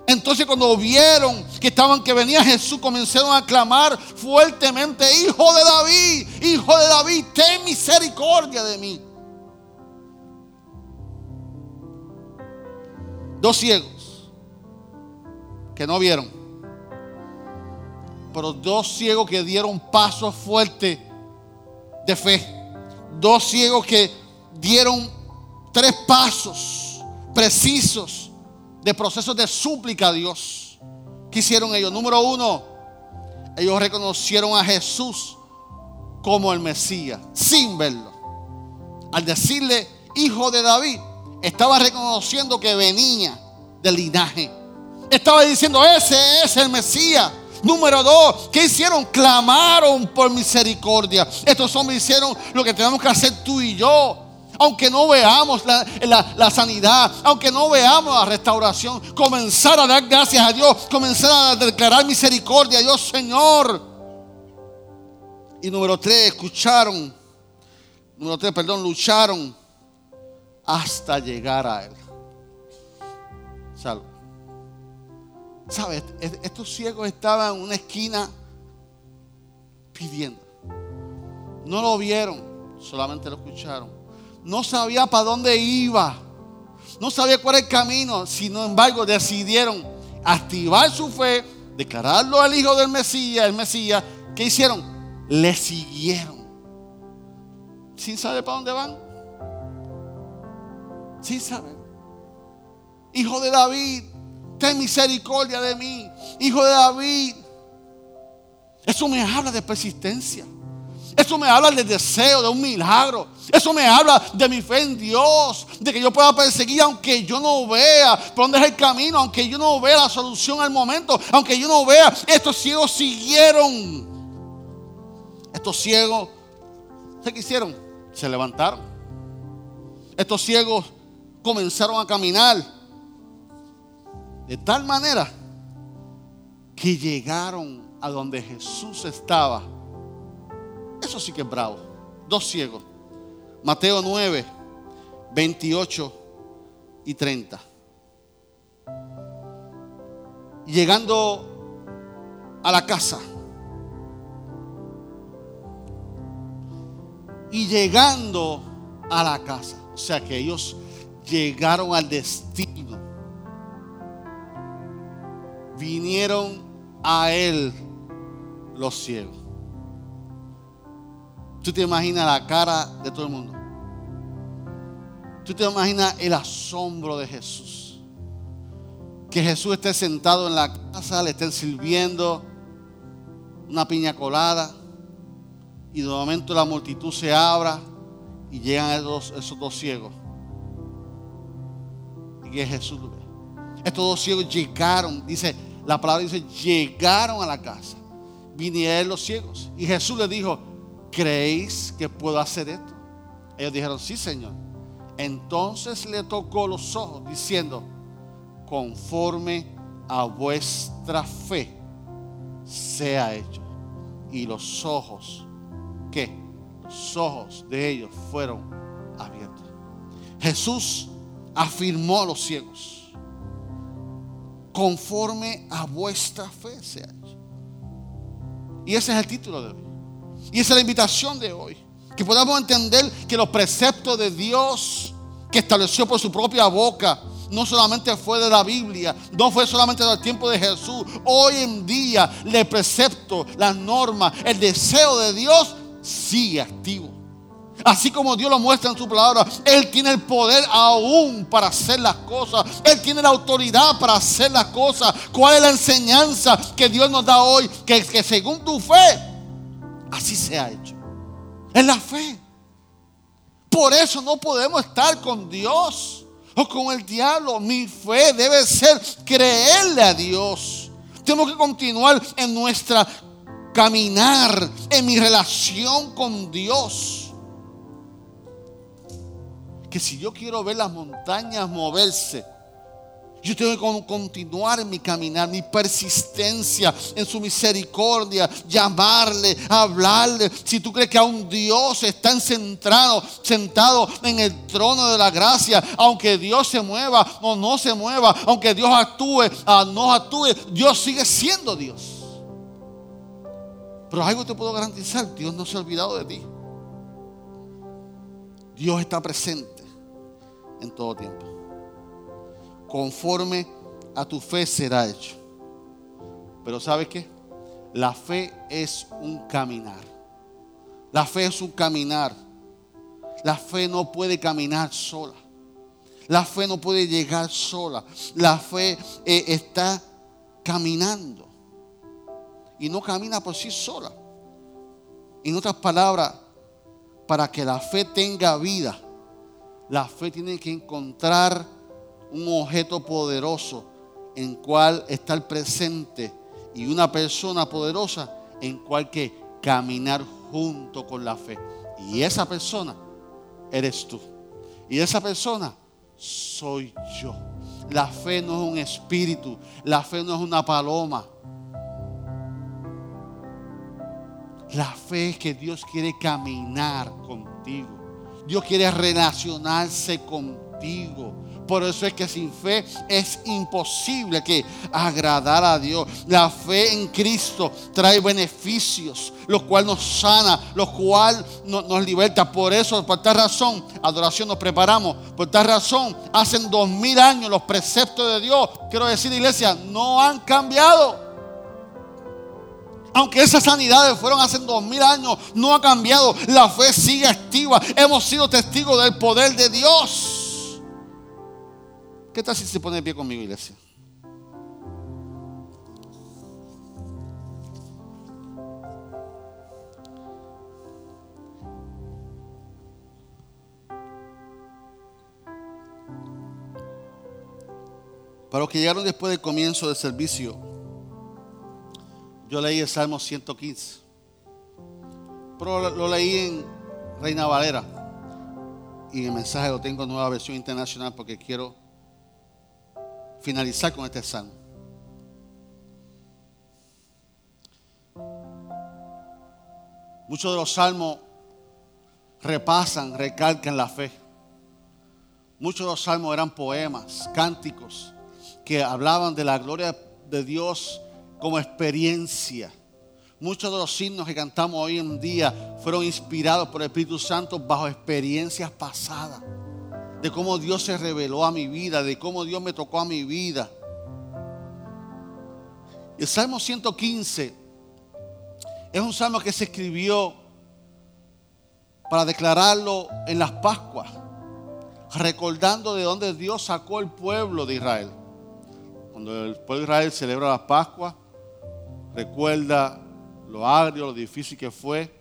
Entonces cuando vieron que estaban que venía Jesús, comenzaron a clamar fuertemente, Hijo de David, Hijo de David, ten misericordia de mí. Dos ciegos que no vieron pero dos ciegos que dieron pasos fuertes de fe. Dos ciegos que dieron tres pasos precisos de procesos de súplica a Dios. ¿Qué hicieron ellos? Número uno, ellos reconocieron a Jesús como el Mesías, sin verlo. Al decirle hijo de David, estaba reconociendo que venía del linaje. Estaba diciendo, ese es el Mesías. Número dos, ¿qué hicieron? Clamaron por misericordia. Estos hombres hicieron lo que tenemos que hacer tú y yo. Aunque no veamos la, sanidad, aunque no veamos la restauración, comenzar a dar gracias a Dios, comenzar a declarar misericordia a Dios, Señor. Y número tres, escucharon. Número tres, perdón, lucharon hasta llegar a Él. Salvo. ¿Sabes? Estos ciegos estaban en una esquina pidiendo. No lo vieron, solamente lo escucharon. No sabía para dónde iba, no sabía cuál era el camino. Sin embargo, decidieron activar su fe, declararlo al hijo del Mesías, el Mesías. ¿Qué hicieron? Le siguieron. Sin saber para dónde van. Sin saber. Hijo de David, ten misericordia de mí. Hijo de David. Eso me habla de persistencia. Eso me habla del deseo de un milagro. Eso me habla de mi fe en Dios. De que yo pueda perseguir aunque yo no vea por dónde es el camino. Aunque yo no vea la solución al momento. Aunque yo no vea. Estos ciegos siguieron. Estos ciegos. ¿Qué hicieron? Se levantaron. Estos ciegos comenzaron a caminar. De tal manera que llegaron a donde Jesús estaba eso sí que bravo. Dos ciegos. Mateo 9, 28 y 30. Llegando a la casa. Y llegando a la casa. O sea que ellos llegaron al destino. Vinieron a él los ciegos. Tú te imaginas la cara de todo el mundo. Tú te imaginas el asombro de Jesús. Que Jesús esté sentado en la casa, le estén sirviendo una piña colada. Y de momento la multitud se abra y llegan esos, dos ciegos. Y que Jesús lo ve. Estos dos ciegos llegaron, dice, la palabra dice, llegaron a la casa. Vinieron los ciegos. Y Jesús les dijo, ¿creéis que puedo hacer esto? Ellos dijeron, sí, Señor. Entonces le tocó los ojos diciendo, conforme a vuestra fe sea hecho. Y los ojos, ¿qué? Los ojos de ellos fueron abiertos. Jesús afirmó a los ciegos, conforme a vuestra fe sea hecho. Y ese es el título de hoy. Y esa es la invitación de hoy. Que podamos entender que los preceptos de Dios que estableció por su propia boca no solamente fue de la Biblia, no fue solamente del tiempo de Jesús. Hoy en día el precepto, las normas, el deseo de Dios sigue activo. Así como Dios lo muestra en su palabra, Él tiene el poder aún para hacer las cosas. Él tiene la autoridad para hacer las cosas. ¿Cuál es la enseñanza que Dios nos da hoy? Que, que según tu fe, Así se ha hecho. Es la fe. Por eso no podemos estar con Dios o con el diablo. Mi fe debe ser creerle a Dios. Tenemos que continuar en nuestra caminar, en mi relación con Dios. Que si yo quiero ver las montañas moverse, yo tengo que continuar mi caminar, mi persistencia en su misericordia, llamarle, hablarle. Si tú crees que a un Dios está centrado, sentado en el trono de la gracia, aunque Dios se mueva o no se mueva, aunque Dios actúe o no actúe, Dios sigue siendo Dios. Pero algo te puedo garantizar, Dios no se ha olvidado de ti. Dios está presente en todo tiempo conforme a tu fe será hecho. Pero ¿sabe qué? La fe es un caminar. La fe es un caminar. La fe no puede caminar sola. La fe no puede llegar sola. La fe eh, está caminando. Y no camina por sí sola. En otras palabras, para que la fe tenga vida, la fe tiene que encontrar un objeto poderoso en cual estar presente y una persona poderosa en cual que caminar junto con la fe. Y esa persona eres tú. Y esa persona soy yo. La fe no es un espíritu, la fe no es una paloma. La fe es que Dios quiere caminar contigo. Dios quiere relacionarse contigo. Por eso es que sin fe es imposible que agradar a Dios. La fe en Cristo trae beneficios, lo cual nos sana, lo cual nos, liberta. Por eso, por tal razón, adoración nos preparamos. Por tal razón, hacen dos mil años los preceptos de Dios. Quiero decir, iglesia, no han cambiado. Aunque esas sanidades fueron hace dos mil años, no ha cambiado. La fe sigue activa. Hemos sido testigos del poder de Dios. ¿Qué tal si se pone de pie conmigo, iglesia? Para los que llegaron después del comienzo del servicio, yo leí el Salmo 115. Pero lo, leí en Reina Valera. Y el mensaje lo tengo en nueva versión internacional porque quiero finalizar con este salmo. Muchos de los salmos repasan, recalcan la fe. Muchos de los salmos eran poemas, cánticos, que hablaban de la gloria de Dios como experiencia. Muchos de los signos que cantamos hoy en día fueron inspirados por el Espíritu Santo bajo experiencias pasadas de cómo Dios se reveló a mi vida, de cómo Dios me tocó a mi vida. El Salmo 115 es un salmo que se escribió para declararlo en las Pascuas, recordando de dónde Dios sacó el pueblo de Israel. Cuando el pueblo de Israel celebra las Pascuas, recuerda lo agrio, lo difícil que fue,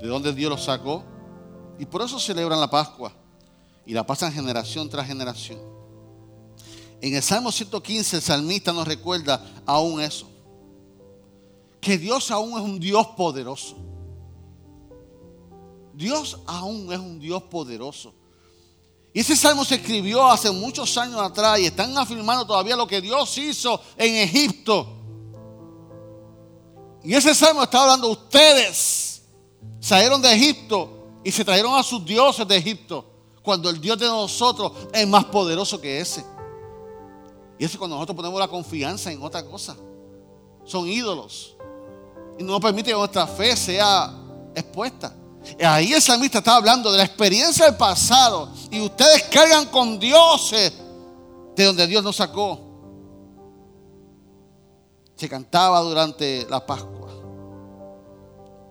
de dónde Dios lo sacó, y por eso celebran la Pascua y la pasan generación tras generación. En el Salmo 115 el salmista nos recuerda aún eso. Que Dios aún es un Dios poderoso. Dios aún es un Dios poderoso. Y ese salmo se escribió hace muchos años atrás y están afirmando todavía lo que Dios hizo en Egipto. Y ese salmo está hablando, ustedes salieron de Egipto y se trajeron a sus dioses de Egipto cuando el Dios de nosotros es más poderoso que ese. Y eso cuando nosotros ponemos la confianza en otra cosa. Son ídolos. Y no permite que nuestra fe sea expuesta. Ahí el salmista está hablando de la experiencia del pasado. Y ustedes cargan con dioses de donde Dios nos sacó. Se cantaba durante la Pascua.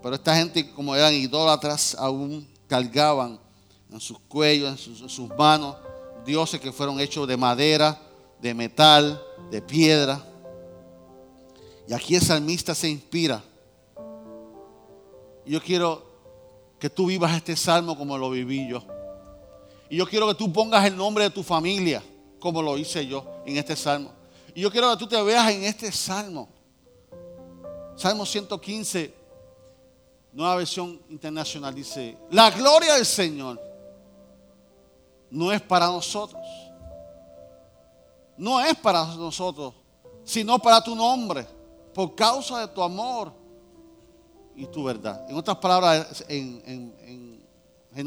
Pero esta gente, como eran idólatras, aún cargaban en sus cuellos, en sus, manos, dioses que fueron hechos de madera, de metal, de piedra. Y aquí el salmista se inspira. Y yo quiero que tú vivas este salmo como lo viví yo. Y yo quiero que tú pongas el nombre de tu familia como lo hice yo en este salmo. Y yo quiero que tú te veas en este salmo. Salmo 115, nueva versión internacional, dice, la gloria del Señor no es para nosotros. No es para nosotros, sino para tu nombre, por causa de tu amor y tu verdad. En otras palabras, en, en, en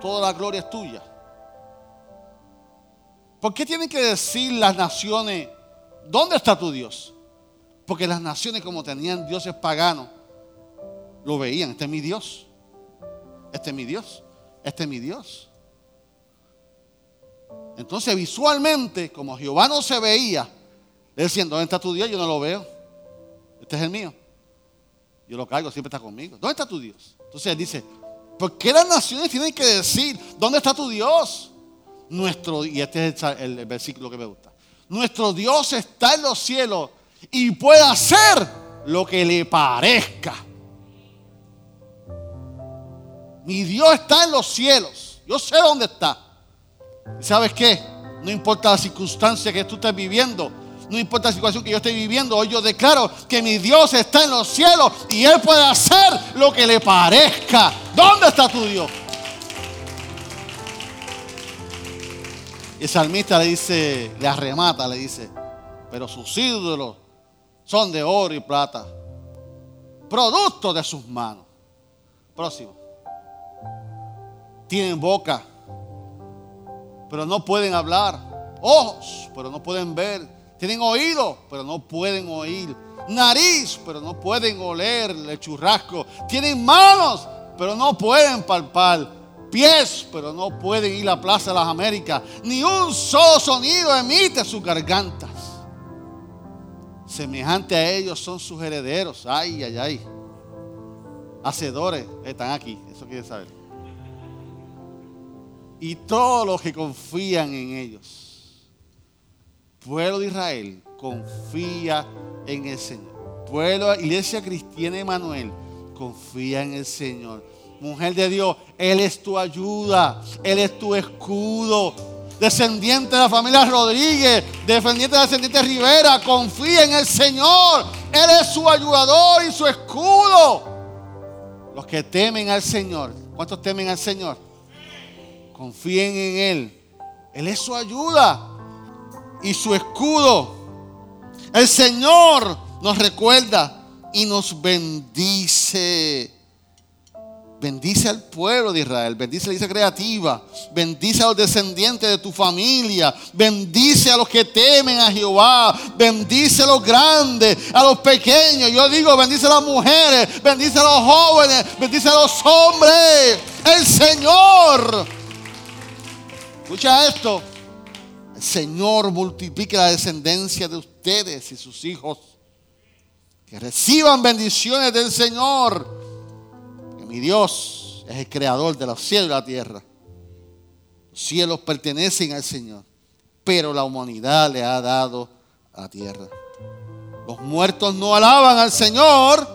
toda la gloria es tuya. ¿Por qué tienen que decir las naciones, ¿dónde está tu Dios? Porque las naciones como tenían dioses paganos, lo veían, este es mi Dios, este es mi Dios, este es mi Dios. Entonces visualmente, como Jehová no se veía, decían, ¿dónde está tu Dios? Yo no lo veo. Este es el mío. Yo lo cargo, siempre está conmigo. ¿Dónde está tu Dios? Entonces él dice, ¿por qué las naciones tienen que decir, ¿dónde está tu Dios? Nuestro, y este es el, el versículo que me gusta. Nuestro Dios está en los cielos y puede hacer lo que le parezca. Mi Dios está en los cielos. Yo sé dónde está. ¿Sabes qué? No importa la circunstancia que tú estés viviendo. No importa la situación que yo esté viviendo. Hoy yo declaro que mi Dios está en los cielos y Él puede hacer lo que le parezca. ¿Dónde está tu Dios? Y el salmista le dice, le arremata, le dice, pero sus ídolos son de oro y plata, producto de sus manos. Próximo. Tienen boca, pero no pueden hablar. Ojos, pero no pueden ver. Tienen oído, pero no pueden oír. Nariz, pero no pueden oler el churrasco. Tienen manos, pero no pueden palpar. Pies, pero no pueden ir a la Plaza de las Américas. Ni un solo sonido emite sus gargantas. Semejante a ellos son sus herederos. Ay, ay, ay. Hacedores están aquí. Eso quiere saber. Y todos los que confían en ellos pueblo de Israel confía en el Señor. Pueblo, iglesia cristiana Emanuel, confía en el Señor. Mujer de Dios, Él es tu ayuda, Él es tu escudo. Descendiente de la familia Rodríguez, descendiente de la descendiente Rivera, confía en el Señor. Él es su ayudador y su escudo. Los que temen al Señor, ¿cuántos temen al Señor? Confíen en Él. Él es su ayuda y su escudo. El Señor nos recuerda y nos bendice. Bendice al pueblo de Israel, bendice la iglesia creativa, bendice a los descendientes de tu familia, bendice a los que temen a Jehová, bendice a los grandes, a los pequeños. Yo digo, bendice a las mujeres, bendice a los jóvenes, bendice a los hombres. El Señor. Escucha esto. El Señor multiplique la descendencia de ustedes y sus hijos. Que reciban bendiciones del Señor. Que mi Dios es el creador de los cielos y la tierra. Los cielos pertenecen al Señor. Pero la humanidad le ha dado a tierra. Los muertos no alaban al Señor.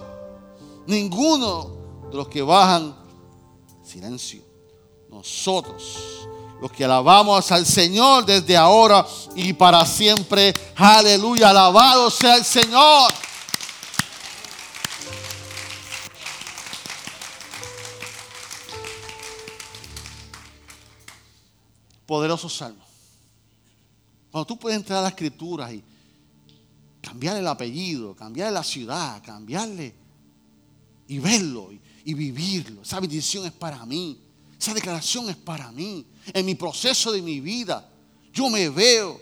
Ninguno de los que bajan silencio. Nosotros los que alabamos al Señor desde ahora y para siempre. Aleluya, alabado sea el Señor. Poderoso salmo. Cuando tú puedes entrar a la escritura y cambiarle el apellido, cambiarle la ciudad, cambiarle y verlo y vivirlo. Esa bendición es para mí. Esa declaración es para mí. En mi proceso de mi vida. Yo me veo.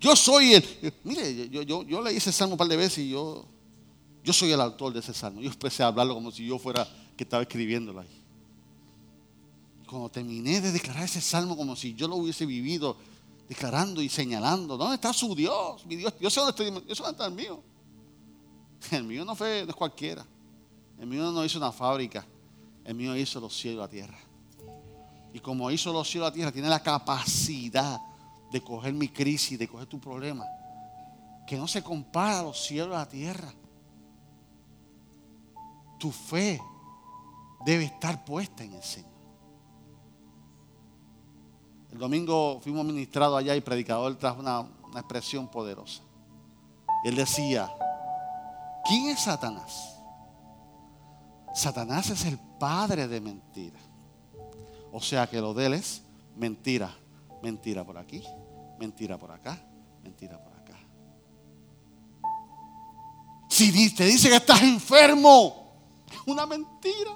Yo soy el. Mire, yo, yo, yo leí ese salmo un par de veces y yo, yo soy el autor de ese salmo. Yo empecé a hablarlo como si yo fuera que estaba escribiéndolo ahí. Cuando terminé de declarar ese salmo como si yo lo hubiese vivido, declarando y señalando, ¿dónde está su Dios? Mi Dios, yo sé dónde yo sé dónde está el mío. El mío no fue, no es cualquiera. El mío no hizo una fábrica. El mío hizo los cielos y la tierra. Y como hizo los cielos y la tierra, tiene la capacidad de coger mi crisis, de coger tu problema. Que no se compara a los cielos y la tierra. Tu fe debe estar puesta en el Señor. El domingo fuimos ministrados allá y predicador trajo una, una expresión poderosa. Él decía, ¿quién es Satanás? Satanás es el padre de mentiras. O sea que lo de él es mentira. Mentira por aquí, mentira por acá, mentira por acá. Si te dice que estás enfermo, es una mentira.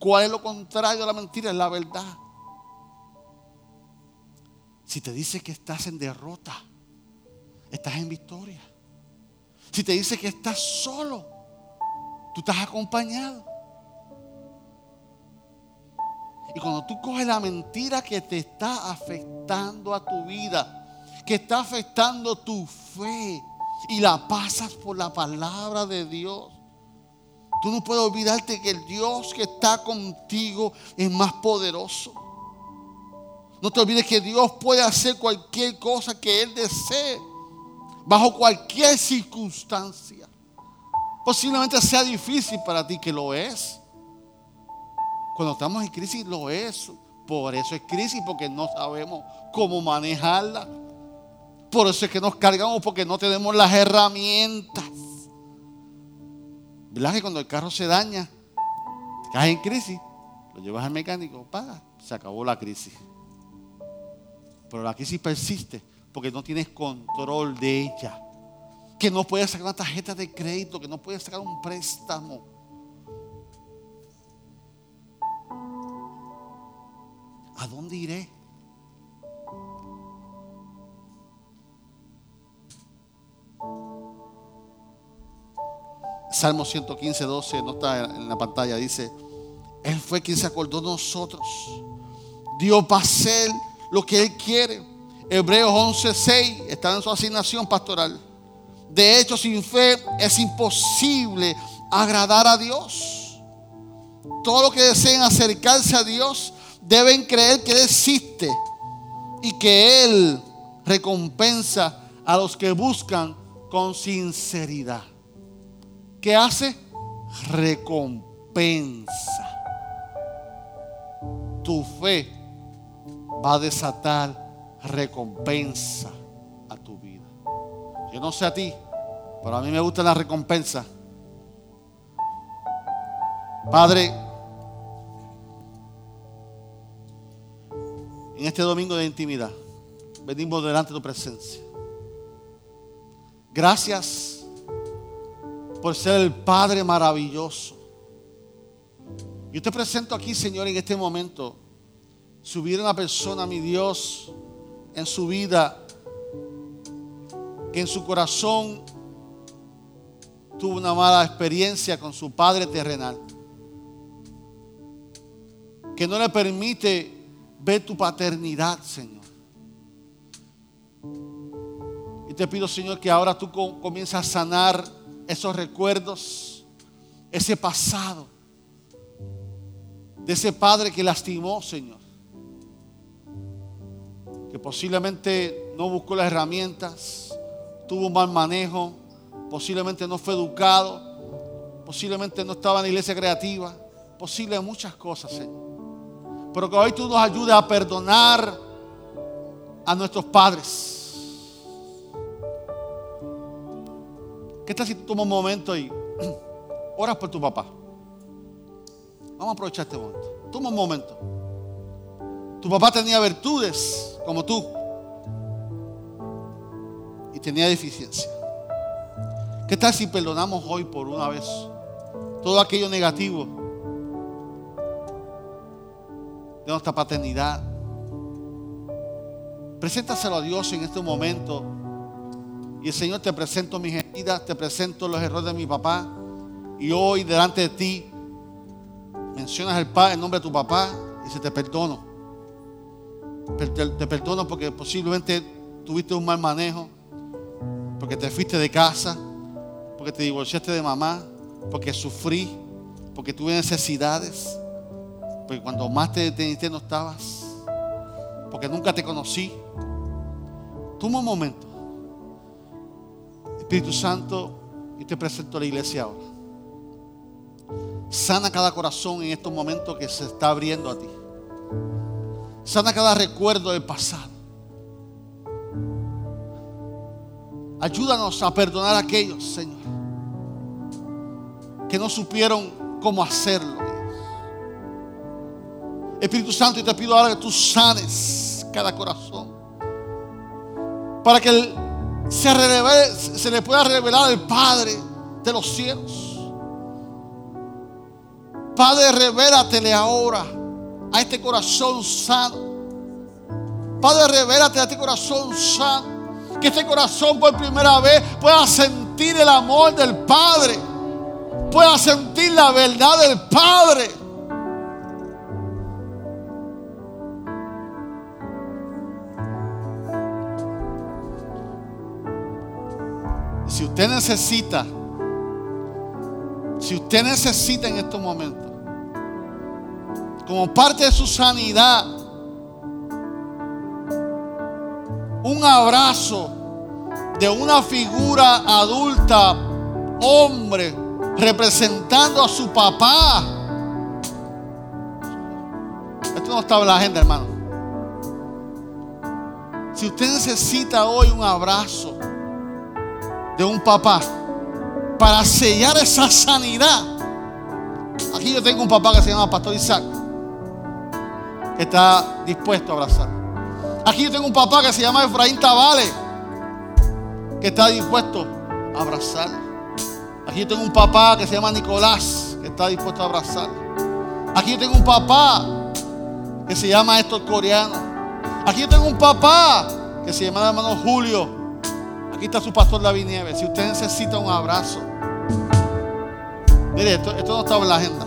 ¿Cuál es lo contrario de la mentira? Es la verdad. Si te dice que estás en derrota, estás en victoria. Si te dice que estás solo, tú estás acompañado. Y cuando tú coges la mentira que te está afectando a tu vida, que está afectando tu fe y la pasas por la palabra de Dios, tú no puedes olvidarte que el Dios que está contigo es más poderoso. No te olvides que Dios puede hacer cualquier cosa que Él desee, bajo cualquier circunstancia. Posiblemente sea difícil para ti, que lo es. Cuando estamos en crisis lo es. Por eso es crisis, porque no sabemos cómo manejarla. Por eso es que nos cargamos, porque no tenemos las herramientas. ¿Verdad que cuando el carro se daña, caes en crisis, lo llevas al mecánico, paga, se acabó la crisis. Pero la crisis persiste porque no tienes control de ella. Que no puedes sacar una tarjeta de crédito, que no puedes sacar un préstamo ¿a dónde iré? Salmo 115, 12, no está en la pantalla, dice, Él fue quien se acordó de nosotros. Dios va a hacer lo que Él quiere. Hebreos 11, 6 está en su asignación pastoral. De hecho, sin fe es imposible agradar a Dios. Todo lo que deseen acercarse a Dios deben creer que Él existe y que Él recompensa a los que buscan con sinceridad. ¿Qué hace? Recompensa. Tu fe va a desatar recompensa a tu vida. Yo no sé a ti, pero a mí me gusta la recompensa. Padre, en este domingo de intimidad, venimos delante de tu presencia. Gracias por ser el Padre maravilloso. Yo te presento aquí, Señor, en este momento, subir una persona, mi Dios, en su vida, que en su corazón tuvo una mala experiencia con su Padre terrenal, que no le permite ver tu paternidad, Señor. Y te pido, Señor, que ahora tú comiences a sanar esos recuerdos, ese pasado, de ese padre que lastimó, Señor. Que posiblemente no buscó las herramientas, tuvo un mal manejo, posiblemente no fue educado, posiblemente no estaba en la iglesia creativa, posible muchas cosas, Señor. Pero que hoy tú nos ayudes a perdonar a nuestros padres ¿Qué tal si tú tomas un momento y oras por tu papá? Vamos a aprovechar este momento. Toma un momento. Tu papá tenía virtudes como tú y tenía deficiencia. ¿Qué tal si perdonamos hoy por una vez todo aquello negativo de nuestra paternidad? Preséntaselo a Dios en este momento y el Señor te presento mis heridas, te presento los errores de mi papá. Y hoy delante de ti mencionas el, el nombre de tu papá y se te perdono. Te perdono porque posiblemente tuviste un mal manejo, porque te fuiste de casa, porque te divorciaste de mamá, porque sufrí, porque tuve necesidades, porque cuando más te deteniste no estabas, porque nunca te conocí. Toma un momento Espíritu Santo, y te presento a la iglesia ahora. Sana cada corazón en estos momentos que se está abriendo a ti. Sana cada recuerdo del pasado. Ayúdanos a perdonar a aquellos, Señor, que no supieron cómo hacerlo. Espíritu Santo, y te pido ahora que tú sanes cada corazón. Para que se, le pueda revelar al Padre de los cielos. Padre, revélatele ahora a este corazón sano. Padre, revélate a este corazón sano. Que este corazón por primera vez pueda sentir el amor del Padre. Pueda sentir la verdad del Padre. Usted necesita, si usted necesita en estos momentos, como parte de su sanidad, un abrazo de una figura adulta, hombre, representando a su papá. Esto no está en la agenda, hermano. Si usted necesita hoy un abrazo, de un papá para sellar esa sanidad. Aquí yo tengo un papá que se llama Pastor Isaac, que está dispuesto a abrazar. Aquí yo tengo un papá que se llama Efraín Tabale, que está dispuesto a abrazar. Aquí yo tengo un papá que se llama Nicolás, que está dispuesto a abrazar. Aquí yo tengo un papá que se llama Héctor Coreano. Aquí yo tengo un papá que se llama hermano Julio. Aquí está su pastor David Nieves. Si usted necesita un abrazo, mire, esto, esto no estaba en la agenda.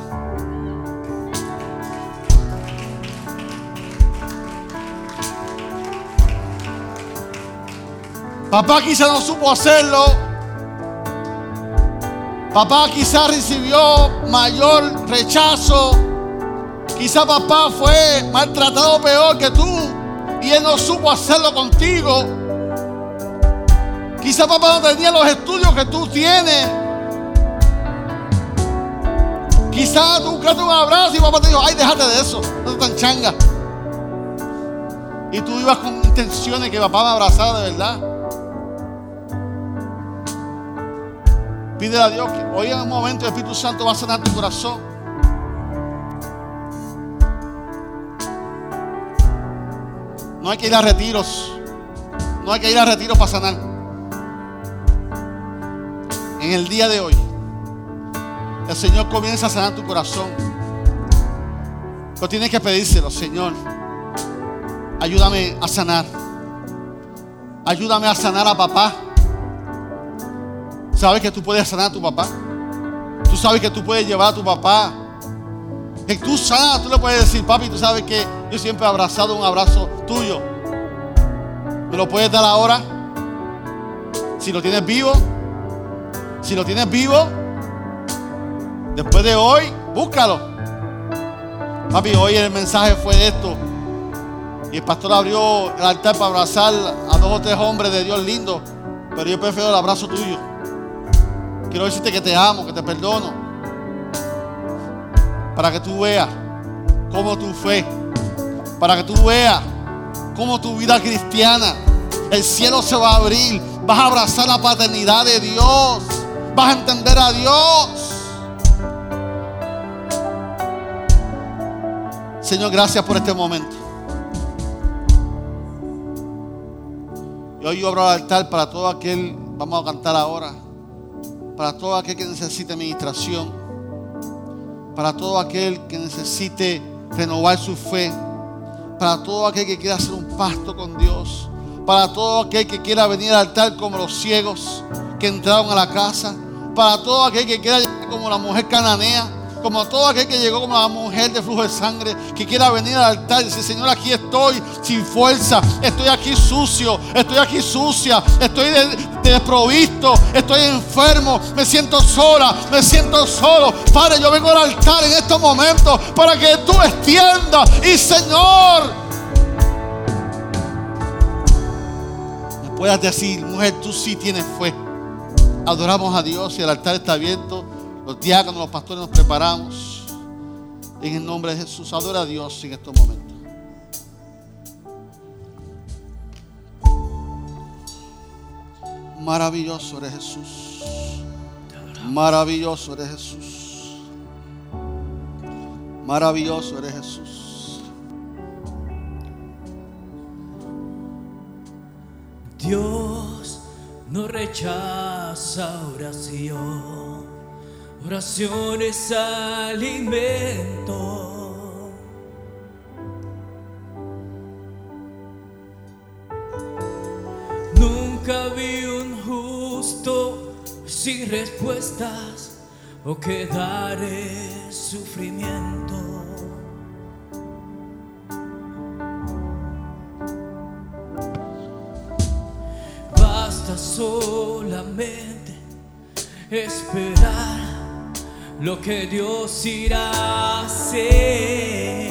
Papá quizá no supo hacerlo. Papá quizá recibió mayor rechazo. Quizá papá fue maltratado peor que tú y él no supo hacerlo contigo. Quizá papá no tenía los estudios que tú tienes. Quizá tú buscaste un abrazo y papá te dijo, ay, déjate de eso, no te tan changa. Y tú ibas con intenciones que papá me abrazara de verdad. Pídele a Dios que hoy en un momento el Espíritu Santo va a sanar tu corazón. No hay que ir a retiros. No hay que ir a retiros para sanar. En el día de hoy, el Señor comienza a sanar tu corazón. Pero tienes que pedírselo, Señor. Ayúdame a sanar. Ayúdame a sanar a papá. ¿Sabes que tú puedes sanar a tu papá? Tú sabes que tú puedes llevar a tu papá. Que tú sanas, tú le puedes decir, papi, tú sabes que yo siempre he abrazado un abrazo tuyo. ¿Me lo puedes dar ahora? Si lo tienes vivo, si lo tienes vivo, después de hoy, búscalo. Papi, hoy el mensaje fue esto. Y el pastor abrió el altar para abrazar a dos o tres hombres de Dios lindos. Pero yo prefiero el abrazo tuyo. Quiero decirte que te amo, que te perdono. Para que tú veas cómo tu fe, para que tú veas cómo tu vida cristiana, el cielo se va a abrir. Vas a abrazar la paternidad de Dios. Vas a entender a Dios. Señor, gracias por este momento. Y hoy yo abro el altar para todo aquel, vamos a cantar ahora para todo aquel que necesite administración, para todo aquel que necesite renovar su fe, para todo aquel que quiera hacer un pacto con Dios, para todo aquel que quiera venir al altar como los ciegos que entraron a la casa, para todo aquel que quiera llegar como la mujer cananea, como todo aquel que llegó como la mujer de flujo de sangre, que quiera venir al altar y decir, Señor, aquí estoy sin fuerza, estoy aquí sucio, estoy aquí sucia, estoy desprovisto, estoy enfermo, me siento sola, me siento solo. Padre, yo vengo al altar en estos momentos para que tú extiendas y Señor, puedas decir, mujer, tú sí tienes fe. Adoramos a Dios y el altar está abierto. Los diáconos, los pastores nos preparamos. En el nombre de Jesús, adora a Dios en estos momentos. Maravilloso eres Jesús. Maravilloso eres Jesús. Maravilloso eres Jesús. Dios no rechaza oración. Oración es alimento. Nunca vi un justo sin respuestas o quedar en sufrimiento. Basta solamente esperar lo que Dios irá a hacer.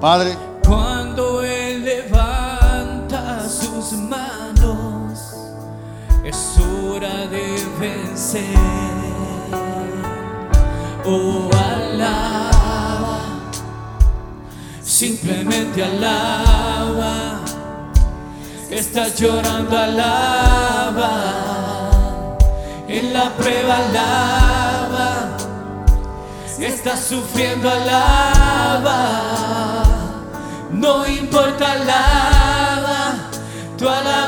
Padre, Cuando Él levanta sus manos, es hora de vencer. Oh, alaba, simplemente alaba. Estás llorando, alaba. En la prueba, alaba. Estás sufriendo, alaba. No importa, alaba. Tu alabanza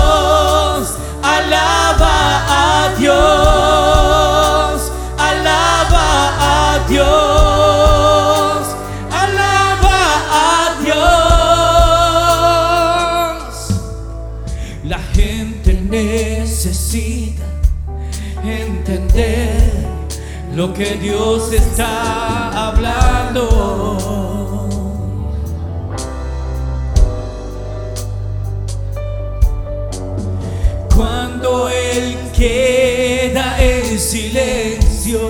Dios. Alaba a Dios. Alaba a Dios. La gente necesita entender lo que Dios está hablando. Silencio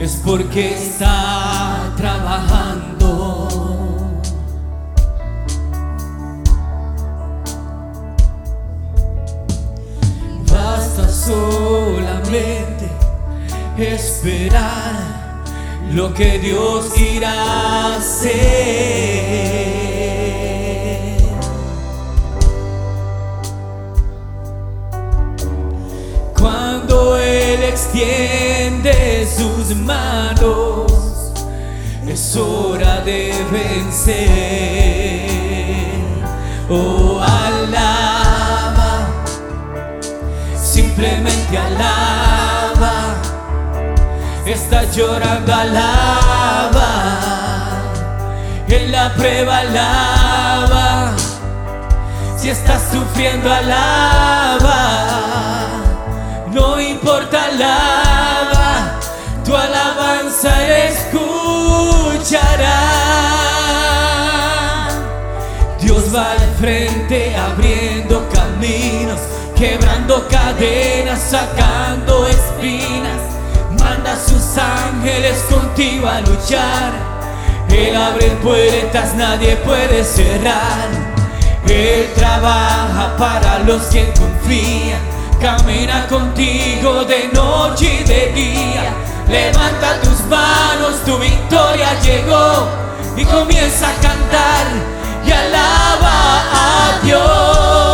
es porque está trabajando. Basta solamente esperar lo que Dios irá hacer. Cuando Él extiende sus manos, es hora de vencer. Oh, alaba, simplemente alaba. Estás llorando, alaba. En la prueba, alaba. Si estás sufriendo, alaba. Alaba. Tu alabanza escuchará. Dios va al frente abriendo caminos, quebrando cadenas, sacando espinas. Manda a sus ángeles contigo a luchar. Él abre puertas, nadie puede cerrar. Él trabaja para los que confían. Camina contigo de noche y de día. Levanta tus manos, tu victoria llegó. Y comienza a cantar y alaba a Dios.